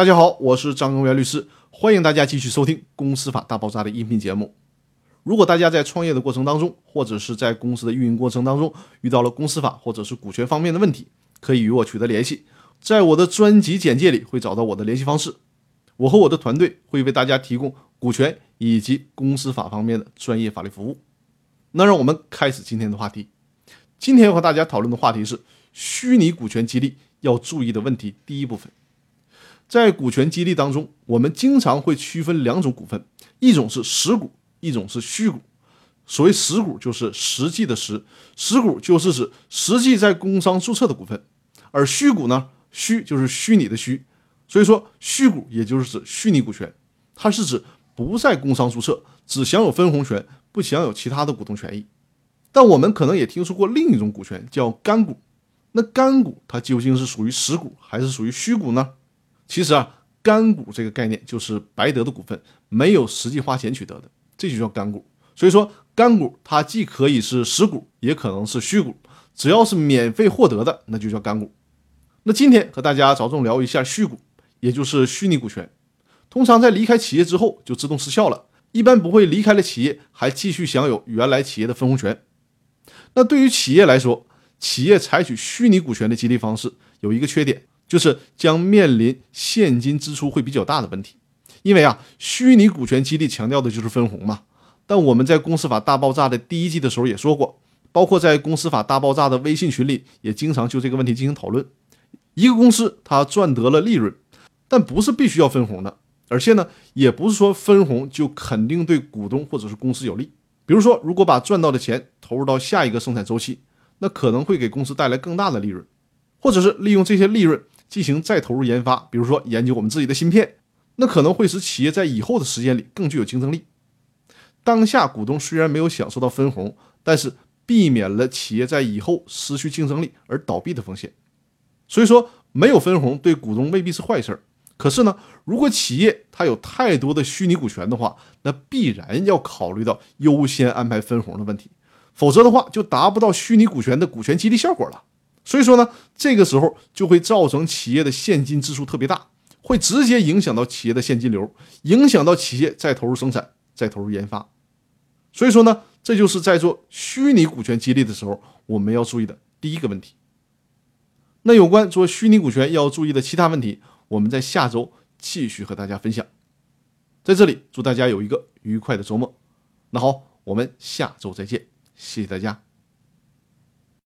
大家好，我是张根元律师，欢迎大家继续收听《公司法大爆炸》的音频节目。如果大家在创业的过程当中，或者是在公司的运营过程当中遇到了公司法或者是股权方面的问题，可以与我取得联系，在我的专辑简介里会找到我的联系方式。我和我的团队会为大家提供股权以及公司法方面的专业法律服务。那让我们开始今天的话题。今天要和大家讨论的话题是虚拟股权激励要注意的问题。第一部分，在股权激励当中，我们经常会区分两种股份，一种是实股，一种是虚股。所谓实股，就是实际的实，实股就是指实际在工商注册的股份；而虚股呢，虚就是虚拟的虚。所以说，虚股也就是指虚拟股权，它是指不在工商注册，只享有分红权，不享有其他的股东权益。但我们可能也听说过另一种股权叫干股，那干股它究竟是属于实股还是属于虚股呢？其实啊，干股这个概念就是白得的股份，没有实际花钱取得的，这就叫干股。所以说，干股它既可以是实股，也可能是虚股，只要是免费获得的，那就叫干股。那今天和大家着重聊一下虚股。也就是虚拟股权，通常在离开企业之后就自动失效了，一般不会离开了企业还继续享有原来企业的分红权。那对于企业来说，企业采取虚拟股权的激励方式有一个缺点，就是将面临现金支出会比较大的问题。因为啊，虚拟股权激励强调的就是分红嘛。但我们在公司法大爆炸的第一季的时候也说过，包括在公司法大爆炸的微信群里也经常就这个问题进行讨论。一个公司它赚得了利润。但不是必须要分红的，而且呢，也不是说分红就肯定对股东或者是公司有利。比如说，如果把赚到的钱投入到下一个生产周期，那可能会给公司带来更大的利润，或者是利用这些利润进行再投入研发，比如说研究我们自己的芯片，那可能会使企业在以后的时间里更具有竞争力。当下股东虽然没有享受到分红，但是避免了企业在以后失去竞争力而倒闭的风险。所以说，没有分红对股东未必是坏事儿。可是呢，如果企业它有太多的虚拟股权的话，那必然要考虑到优先安排分红的问题，否则的话就达不到虚拟股权的股权激励效果了。所以说呢，这个时候就会造成企业的现金支出特别大，会直接影响到企业的现金流，影响到企业再投入生产、再投入研发。所以说呢，这就是在做虚拟股权激励的时候我们要注意的第一个问题。那有关做虚拟股权要注意的其他问题。我们在下周继续和大家分享，在这里祝大家有一个愉快的周末。那好，我们下周再见，谢谢大家。